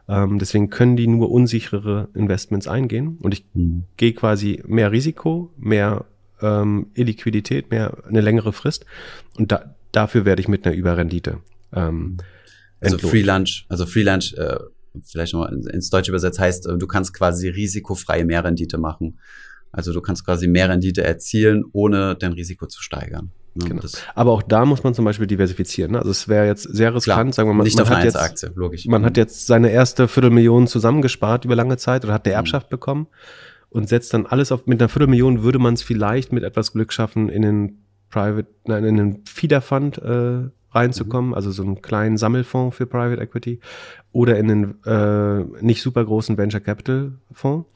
Ähm, deswegen können die nur unsichere Investments eingehen. Und ich mhm. gehe quasi mehr Risiko, mehr ähm, Illiquidität, mehr eine längere Frist. Und da, dafür werde ich mit einer Überrendite. Ähm, also Free Lunch, also Free Lunch äh, vielleicht noch ins Deutsche übersetzt heißt, du kannst quasi risikofreie Mehrrendite machen. Also du kannst quasi mehr Rendite erzielen, ohne dein Risiko zu steigern. Ne? Genau. Aber auch da muss man zum Beispiel diversifizieren. Ne? Also es wäre jetzt sehr riskant, Klar, sagen wir mal, nicht man, auf hat jetzt, Aktie, logisch. man hat jetzt seine erste Viertelmillion zusammengespart über lange Zeit oder hat eine mhm. Erbschaft mhm. bekommen und setzt dann alles auf, mit einer Viertelmillion würde man es vielleicht mit etwas Glück schaffen, in den Private, nein, in den Feeder Fund äh, reinzukommen, mhm. also so einen kleinen Sammelfonds für Private Equity oder in einen äh, nicht super großen Venture Capital Fonds.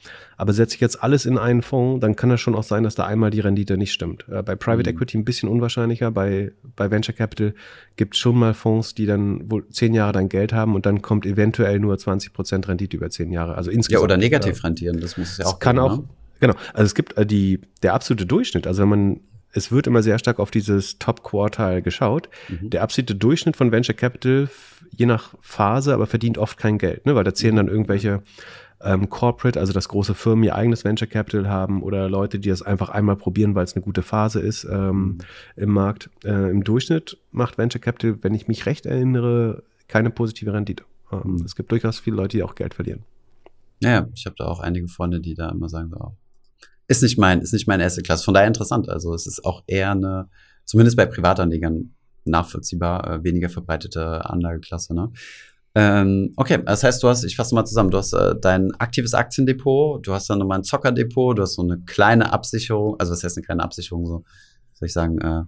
Aber setze ich jetzt alles in einen Fonds, dann kann das schon auch sein, dass da einmal die Rendite nicht stimmt. Äh, bei Private mhm. Equity ein bisschen unwahrscheinlicher, bei, bei Venture Capital gibt es schon mal Fonds, die dann wohl zehn Jahre dein Geld haben und dann kommt eventuell nur 20 Prozent Rendite über zehn Jahre. Also insgesamt. Ja, oder negativ rentieren, das muss es ja auch. Kann geben, auch, ne? Genau, also es gibt äh, die, der absolute Durchschnitt, also wenn man es wird immer sehr stark auf dieses Top-Quartal geschaut. Mhm. Der absolute Durchschnitt von Venture Capital, je nach Phase, aber verdient oft kein Geld, ne? weil da zählen dann irgendwelche ähm, Corporate, also dass große Firmen ihr eigenes Venture Capital haben oder Leute, die das einfach einmal probieren, weil es eine gute Phase ist ähm, mhm. im Markt. Äh, Im Durchschnitt macht Venture Capital, wenn ich mich recht erinnere, keine positive Rendite. Ähm, mhm. Es gibt durchaus viele Leute, die auch Geld verlieren. Ja, ich habe da auch einige Freunde, die da immer sagen, so, ist nicht mein, ist nicht meine erste Klasse. Von daher interessant. Also es ist auch eher eine, zumindest bei Privatanlegern nachvollziehbar, äh, weniger verbreitete Anlageklasse. Ne? Ähm, okay, das heißt, du hast, ich fasse mal zusammen, du hast äh, dein aktives Aktiendepot, du hast dann nochmal ein Zockerdepot, du hast so eine kleine Absicherung, also was heißt eine kleine Absicherung, so, soll ich sagen, äh,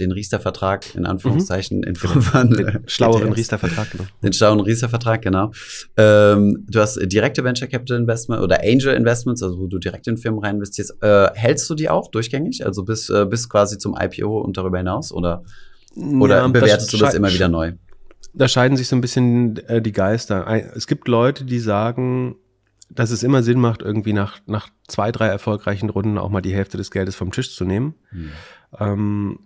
den Riester-Vertrag in Anführungszeichen mhm. in Form von den äh, schlaueren Riester-Vertrag, genau. Den schlaueren Riester-Vertrag, genau. Ähm, du hast direkte Venture Capital Investment oder Angel Investments, also wo du direkt in Firmen rein investierst. Äh, hältst du die auch durchgängig? Also bis, äh, bis quasi zum IPO und darüber hinaus? Oder, oder ja, bewertest du das immer wieder neu? Da scheiden sich so ein bisschen äh, die Geister. Es gibt Leute, die sagen, dass es immer Sinn macht, irgendwie nach, nach zwei, drei erfolgreichen Runden auch mal die Hälfte des Geldes vom Tisch zu nehmen. Hm. Ähm,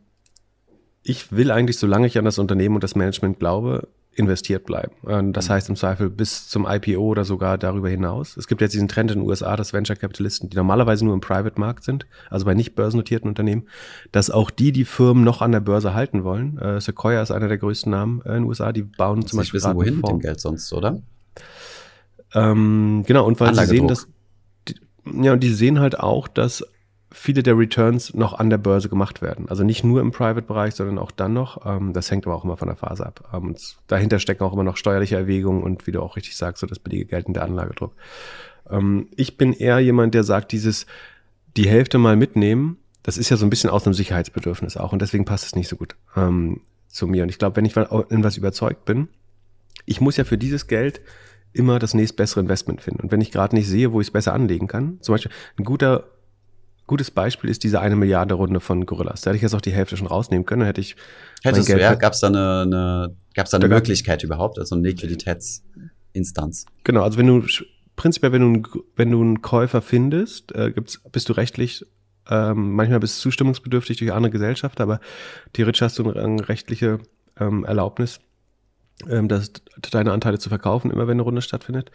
ich will eigentlich, solange ich an das Unternehmen und das Management glaube, investiert bleiben. Das mhm. heißt im Zweifel bis zum IPO oder sogar darüber hinaus. Es gibt jetzt diesen Trend in den USA, dass Venture Capitalisten, die normalerweise nur im Private Markt sind, also bei nicht börsennotierten Unternehmen, dass auch die die Firmen noch an der Börse halten wollen. Äh, Sequoia ist einer der größten Namen in den USA, die bauen zum Beispiel. wissen, wohin mit dem Geld sonst, oder? Ähm, genau, und weil sie sehen, dass ja, und die sehen halt auch, dass viele der Returns noch an der Börse gemacht werden. Also nicht nur im Private-Bereich, sondern auch dann noch. Ähm, das hängt aber auch immer von der Phase ab. Ähm, und dahinter stecken auch immer noch steuerliche Erwägungen und wie du auch richtig sagst, so das billige Geld in der Anlagedruck. Ähm, ich bin eher jemand, der sagt, dieses die Hälfte mal mitnehmen, das ist ja so ein bisschen aus einem Sicherheitsbedürfnis auch und deswegen passt es nicht so gut zu mir. Und ich glaube, wenn ich in was überzeugt bin, ich muss ja für dieses Geld immer das nächstbessere Investment finden. Und wenn ich gerade nicht sehe, wo ich es besser anlegen kann, zum Beispiel ein guter gutes Beispiel ist diese eine Milliarde Runde von Gorillas. Da hätte ich jetzt auch die Hälfte schon rausnehmen können. Hätte ich. Hättest du, ja? Gab es da eine, eine, gab's da eine Möglichkeit überhaupt, also eine Liquiditätsinstanz? Genau, also wenn du prinzipiell, wenn du, wenn du einen Käufer findest, äh, gibt's, bist du rechtlich ähm, manchmal bist du zustimmungsbedürftig durch andere Gesellschaften, aber theoretisch hast du eine, eine rechtliche ähm, Erlaubnis, ähm, das, deine Anteile zu verkaufen, immer wenn eine Runde stattfindet.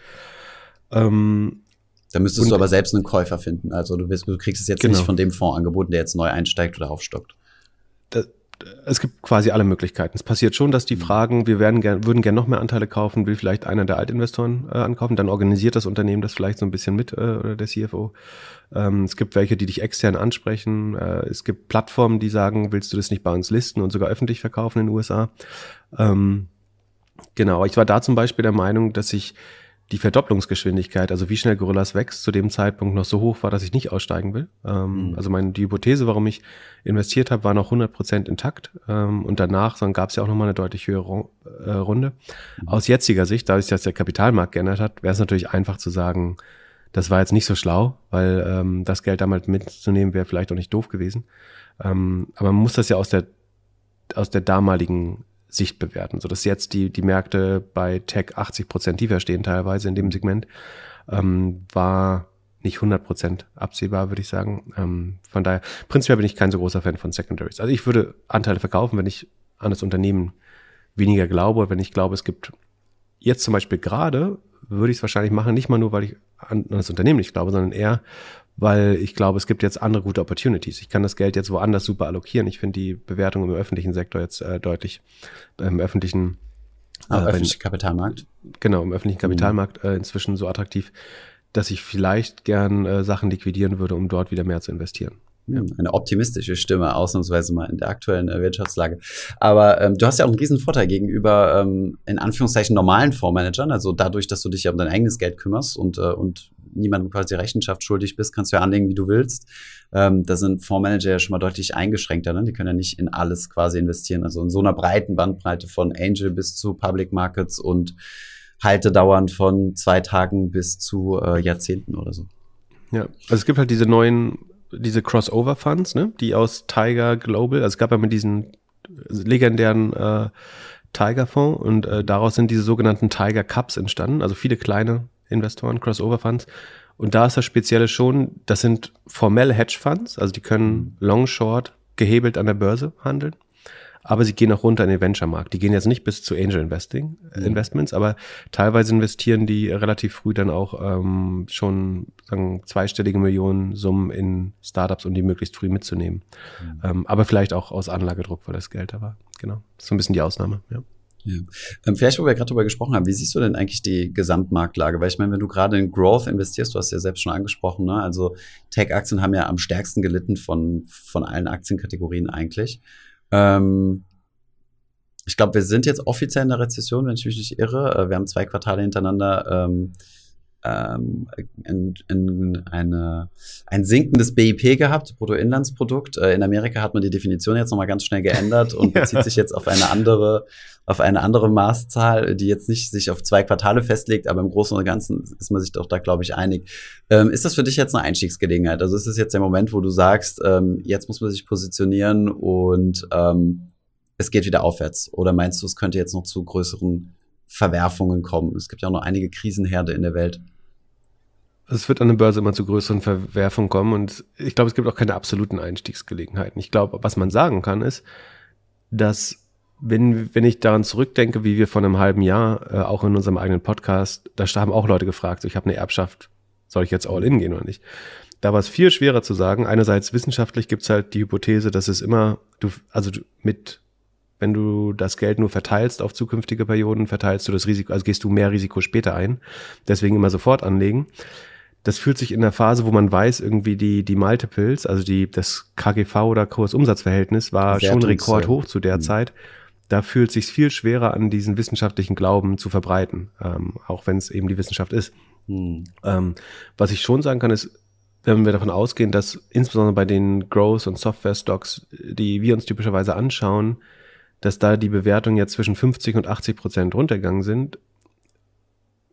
Ähm, da müsstest und, du aber selbst einen Käufer finden. Also du, wirst, du kriegst es jetzt genau. nicht von dem Fonds angeboten, der jetzt neu einsteigt oder aufstockt. Das, es gibt quasi alle Möglichkeiten. Es passiert schon, dass die mhm. fragen, wir werden gern, würden gerne noch mehr Anteile kaufen, will vielleicht einer der Altinvestoren äh, ankaufen, dann organisiert das Unternehmen das vielleicht so ein bisschen mit äh, oder der CFO. Ähm, es gibt welche, die dich extern ansprechen. Äh, es gibt Plattformen, die sagen, willst du das nicht bei uns listen und sogar öffentlich verkaufen in den USA. Ähm, genau, ich war da zum Beispiel der Meinung, dass ich die Verdopplungsgeschwindigkeit, also wie schnell Gorillas wächst, zu dem Zeitpunkt noch so hoch war, dass ich nicht aussteigen will. Ähm, mhm. Also meine, die Hypothese, warum ich investiert habe, war noch 100 Prozent intakt. Ähm, und danach gab es ja auch nochmal eine deutlich höhere äh, Runde. Mhm. Aus jetziger Sicht, dadurch, dass der Kapitalmarkt geändert hat, wäre es natürlich einfach zu sagen, das war jetzt nicht so schlau, weil ähm, das Geld damals mitzunehmen wäre vielleicht auch nicht doof gewesen. Ähm, aber man muss das ja aus der, aus der damaligen Sicht bewerten, sodass jetzt die, die Märkte bei Tech 80 Prozent tiefer stehen teilweise in dem Segment, ähm, war nicht 100 Prozent absehbar, würde ich sagen. Ähm, von daher, prinzipiell bin ich kein so großer Fan von Secondaries. Also ich würde Anteile verkaufen, wenn ich an das Unternehmen weniger glaube, wenn ich glaube, es gibt jetzt zum Beispiel gerade, würde ich es wahrscheinlich machen, nicht mal nur, weil ich an das Unternehmen nicht glaube, sondern eher, weil ich glaube, es gibt jetzt andere gute Opportunities. Ich kann das Geld jetzt woanders super allokieren. Ich finde die Bewertung im öffentlichen Sektor jetzt äh, deutlich, im öffentlichen Am äh, öffentlichen Kapitalmarkt? Genau, im öffentlichen Kapitalmarkt äh, inzwischen so attraktiv, dass ich vielleicht gern äh, Sachen liquidieren würde, um dort wieder mehr zu investieren. Ja. Eine optimistische Stimme, ausnahmsweise mal in der aktuellen äh, Wirtschaftslage. Aber ähm, du hast ja auch einen riesen Vorteil gegenüber ähm, in Anführungszeichen normalen Fondsmanagern. Also dadurch, dass du dich ja um dein eigenes Geld kümmerst und, äh, und niemandem quasi Rechenschaft schuldig bist, kannst du ja anlegen, wie du willst. Ähm, da sind Fondsmanager ja schon mal deutlich eingeschränkter. Ne? Die können ja nicht in alles quasi investieren. Also in so einer breiten Bandbreite von Angel bis zu Public Markets und Haltedauern von zwei Tagen bis zu äh, Jahrzehnten oder so. Ja, also es gibt halt diese neuen diese Crossover-Funds, ne, die aus Tiger Global, also es gab ja mit diesen legendären äh, Tiger-Fonds und äh, daraus sind diese sogenannten Tiger Cups entstanden, also viele kleine Investoren, Crossover-Funds. Und da ist das Spezielle schon, das sind formelle Hedge-Funds, also die können Long, Short, gehebelt an der Börse handeln aber sie gehen auch runter in den Venture-Markt. Die gehen jetzt nicht bis zu Angel Investing, äh, mhm. Investments, aber teilweise investieren die relativ früh dann auch ähm, schon sagen, zweistellige Millionen Summen in Startups, um die möglichst früh mitzunehmen. Mhm. Ähm, aber vielleicht auch aus Anlagedruck, weil das Geld da war. Genau. Das ist so ein bisschen die Ausnahme, ja. Ja. Ähm, vielleicht, wo wir gerade drüber gesprochen haben, wie siehst du denn eigentlich die Gesamtmarktlage? Weil ich meine, wenn du gerade in Growth investierst, du hast ja selbst schon angesprochen, ne? also Tech-Aktien haben ja am stärksten gelitten von, von allen Aktienkategorien eigentlich. Ähm, ich glaube, wir sind jetzt offiziell in der Rezession, wenn ich mich nicht irre. Äh, wir haben zwei Quartale hintereinander ähm, ähm, in, in eine, ein sinkendes BIP gehabt, Bruttoinlandsprodukt. Äh, in Amerika hat man die Definition jetzt nochmal ganz schnell geändert und bezieht sich jetzt auf eine andere, auf eine andere Maßzahl, die jetzt nicht sich auf zwei Quartale festlegt, aber im Großen und Ganzen ist man sich doch da, glaube ich, einig. Ähm, ist das für dich jetzt eine Einstiegsgelegenheit? Also ist es jetzt der Moment, wo du sagst, ähm, jetzt muss man sich positionieren und ähm, es geht wieder aufwärts? Oder meinst du, es könnte jetzt noch zu größeren Verwerfungen kommen? Es gibt ja auch noch einige Krisenherde in der Welt. Es wird an der Börse immer zu größeren Verwerfungen kommen und ich glaube, es gibt auch keine absoluten Einstiegsgelegenheiten. Ich glaube, was man sagen kann, ist, dass wenn, wenn ich daran zurückdenke, wie wir vor einem halben Jahr, äh, auch in unserem eigenen Podcast, da haben auch Leute gefragt, ich habe eine Erbschaft, soll ich jetzt all in gehen oder nicht? Da war es viel schwerer zu sagen. Einerseits wissenschaftlich gibt es halt die Hypothese, dass es immer, du, also mit wenn du das Geld nur verteilst auf zukünftige Perioden, verteilst du das Risiko, also gehst du mehr Risiko später ein. Deswegen immer sofort anlegen. Das fühlt sich in der Phase, wo man weiß, irgendwie die, die Multiples, also die, das KGV oder Kursumsatzverhältnis war Sehr schon rekordhoch zu der mhm. Zeit. Da fühlt sich viel schwerer an, diesen wissenschaftlichen Glauben zu verbreiten, ähm, auch wenn es eben die Wissenschaft ist. Mhm. Ähm, was ich schon sagen kann, ist, wenn wir davon ausgehen, dass insbesondere bei den Growth- und Software-Stocks, die wir uns typischerweise anschauen, dass da die Bewertungen jetzt zwischen 50 und 80 Prozent runtergegangen sind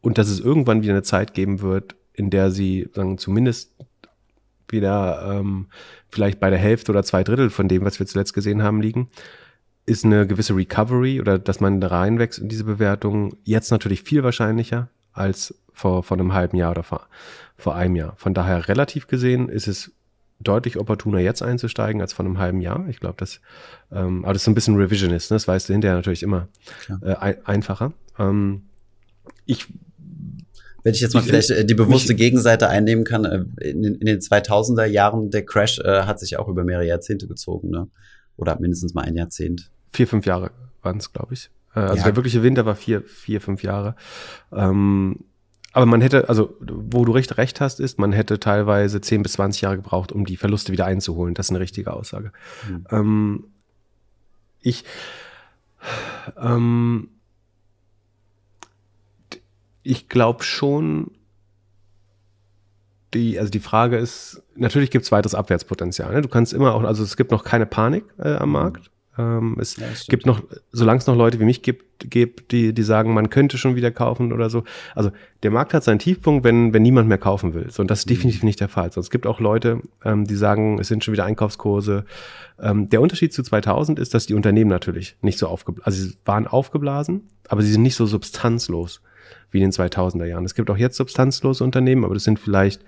und dass es irgendwann wieder eine Zeit geben wird, in der sie sagen, zumindest wieder ähm, vielleicht bei der Hälfte oder zwei Drittel von dem, was wir zuletzt gesehen haben, liegen, ist eine gewisse Recovery oder dass man da reinwächst in diese Bewertung jetzt natürlich viel wahrscheinlicher als vor, vor einem halben Jahr oder vor, vor einem Jahr. Von daher relativ gesehen ist es deutlich opportuner, jetzt einzusteigen als vor einem halben Jahr. Ich glaube, das, ähm, aber das ist ein bisschen Revisionist, ne? das weißt du hinterher natürlich immer äh, ein, einfacher. Ähm, ich wenn ich jetzt mal vielleicht äh, die bewusste Gegenseite einnehmen kann, äh, in, in, den 2000er Jahren, der Crash äh, hat sich auch über mehrere Jahrzehnte gezogen, ne? Oder mindestens mal ein Jahrzehnt. Vier, fünf Jahre waren es, glaube ich. Äh, also ja. der wirkliche Winter war vier, vier, fünf Jahre. Ähm, aber man hätte, also wo du recht, recht hast, ist, man hätte teilweise 10 bis 20 Jahre gebraucht, um die Verluste wieder einzuholen. Das ist eine richtige Aussage. Mhm. Ähm, ich, ähm, ich glaube schon, die, also die Frage ist, natürlich gibt es weiteres Abwärtspotenzial. Ne? Du kannst immer auch, also es gibt noch keine Panik äh, am Markt. Ähm, es ja, gibt noch, solange es noch Leute wie mich gibt, gibt die, die sagen, man könnte schon wieder kaufen oder so. Also der Markt hat seinen Tiefpunkt, wenn, wenn niemand mehr kaufen will. So, und das ist mhm. definitiv nicht der Fall. Sonst gibt auch Leute, ähm, die sagen, es sind schon wieder Einkaufskurse. Ähm, der Unterschied zu 2000 ist, dass die Unternehmen natürlich nicht so aufgeblasen, also sie waren aufgeblasen, aber sie sind nicht so substanzlos wie in den 2000er Jahren. Es gibt auch jetzt substanzlose Unternehmen, aber das sind vielleicht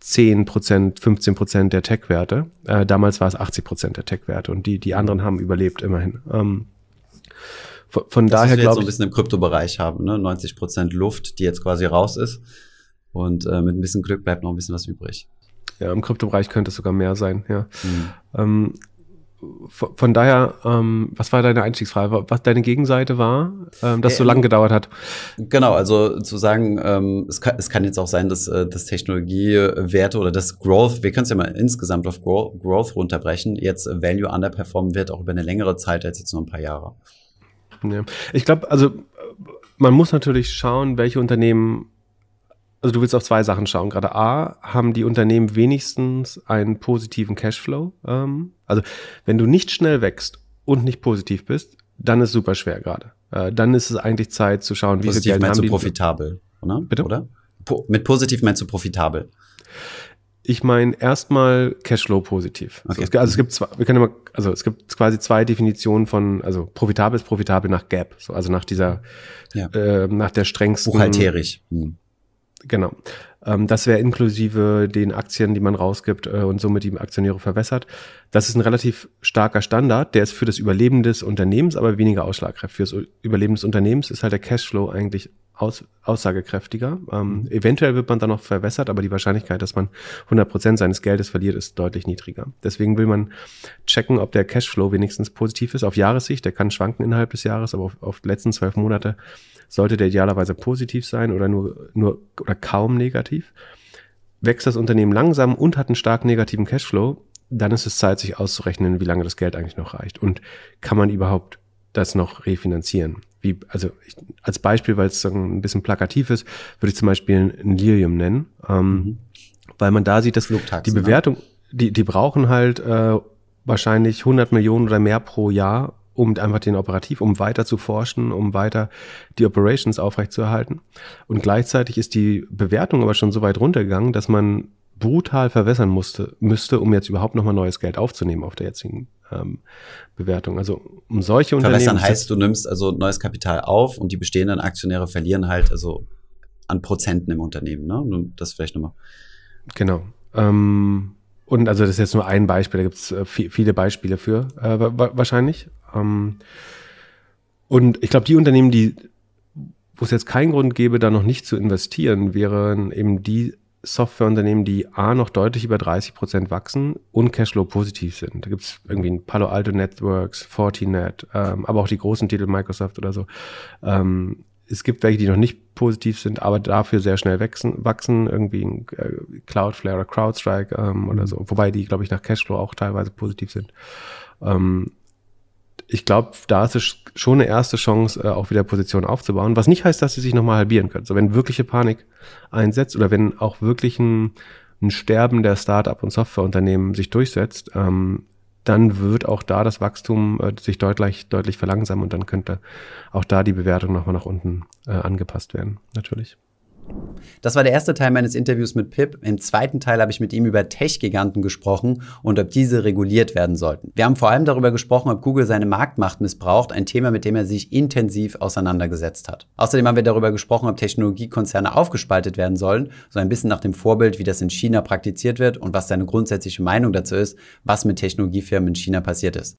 10 Prozent, 15 Prozent der Tech-Werte. Äh, damals war es 80 Prozent der Tech-Werte und die, die anderen haben überlebt immerhin. Ähm, von, von das daher glaube ich. so ein bisschen im Kryptobereich haben, ne? 90 Prozent Luft, die jetzt quasi raus ist. Und äh, mit ein bisschen Glück bleibt noch ein bisschen was übrig. Ja, im Kryptobereich könnte es sogar mehr sein, ja. Mhm. Ähm, von daher, ähm, was war deine Einstiegsfrage? Was deine Gegenseite war, ähm, dass äh, so lange gedauert hat? Genau, also zu sagen, ähm, es, kann, es kann jetzt auch sein, dass, äh, dass Technologiewerte oder das Growth, wir können es ja mal insgesamt auf Growth, Growth runterbrechen, jetzt Value underperformen wird, auch über eine längere Zeit als jetzt nur ein paar Jahre. Ja. Ich glaube, also man muss natürlich schauen, welche Unternehmen also du willst auf zwei Sachen schauen. Gerade A, haben die Unternehmen wenigstens einen positiven Cashflow. Ähm, also wenn du nicht schnell wächst und nicht positiv bist, dann ist super schwer gerade. Äh, dann ist es eigentlich Zeit zu schauen, wie positiv viel Geld meinst haben du profitabel, oder? Bitte? Oder? Po mit positiv meinst du profitabel? Ich meine erstmal Cashflow positiv. Okay. Also es gibt zwei, wir können immer, also es gibt quasi zwei Definitionen von, also profitabel ist profitabel nach Gap, so also nach dieser, ja. äh, nach der strengsten. Buchhalterisch. Hm. Genau. Ähm, das wäre inklusive den Aktien, die man rausgibt äh, und somit die Aktionäre verwässert. Das ist ein relativ starker Standard, der ist für das Überleben des Unternehmens aber weniger ausschlagkräftig. Für das Überleben des Unternehmens ist halt der Cashflow eigentlich aus, aussagekräftiger. Ähm, eventuell wird man dann noch verwässert, aber die Wahrscheinlichkeit, dass man 100 Prozent seines Geldes verliert, ist deutlich niedriger. Deswegen will man checken, ob der Cashflow wenigstens positiv ist. Auf Jahressicht, der kann schwanken innerhalb des Jahres, aber auf, auf die letzten zwölf Monate sollte der idealerweise positiv sein oder nur, nur oder kaum negativ. Wächst das Unternehmen langsam und hat einen stark negativen Cashflow, dann ist es Zeit, sich auszurechnen, wie lange das Geld eigentlich noch reicht und kann man überhaupt das noch refinanzieren. Wie, also ich, als Beispiel, weil es ein bisschen plakativ ist, würde ich zum Beispiel ein Lilium nennen, ähm, mhm. weil man da sieht, dass die ne? Bewertung, die, die brauchen halt äh, wahrscheinlich 100 Millionen oder mehr pro Jahr, um einfach den Operativ, um weiter zu forschen, um weiter die Operations aufrechtzuerhalten. Und gleichzeitig ist die Bewertung aber schon so weit runtergegangen, dass man brutal verwässern musste, müsste, um jetzt überhaupt nochmal neues Geld aufzunehmen auf der jetzigen ähm, Bewertung. Also um solche Unternehmen. Verwässern heißt, du nimmst also neues Kapital auf und die bestehenden Aktionäre verlieren halt also an Prozenten im Unternehmen, ne? Das vielleicht nochmal. Genau. Ähm, und also das ist jetzt nur ein Beispiel, da gibt es äh, viele Beispiele für äh, wahrscheinlich. Ähm, und ich glaube, die Unternehmen, die, wo es jetzt keinen Grund gäbe, da noch nicht zu investieren, wären eben die Softwareunternehmen, die A noch deutlich über 30 Prozent wachsen und Cashflow positiv sind. Da gibt es irgendwie ein Palo Alto Networks, Fortinet, ähm, aber auch die großen Titel Microsoft oder so. Ähm, es gibt welche, die noch nicht positiv sind, aber dafür sehr schnell wachsen, wachsen irgendwie äh, Cloudflare oder CrowdStrike ähm, oder so. Wobei die, glaube ich, nach Cashflow auch teilweise positiv sind. Ähm, ich glaube, da ist es schon eine erste Chance, äh, auch wieder Positionen aufzubauen. Was nicht heißt, dass sie sich nochmal halbieren können. So, wenn wirkliche Panik einsetzt oder wenn auch wirklich ein, ein Sterben der Start-up- und Softwareunternehmen sich durchsetzt, ähm, dann wird auch da das Wachstum äh, sich deutlich, deutlich verlangsamen und dann könnte auch da die Bewertung nochmal nach unten äh, angepasst werden, natürlich. Das war der erste Teil meines Interviews mit Pip. Im zweiten Teil habe ich mit ihm über Tech-Giganten gesprochen und ob diese reguliert werden sollten. Wir haben vor allem darüber gesprochen, ob Google seine Marktmacht missbraucht, ein Thema, mit dem er sich intensiv auseinandergesetzt hat. Außerdem haben wir darüber gesprochen, ob Technologiekonzerne aufgespaltet werden sollen, so ein bisschen nach dem Vorbild, wie das in China praktiziert wird und was seine grundsätzliche Meinung dazu ist, was mit Technologiefirmen in China passiert ist.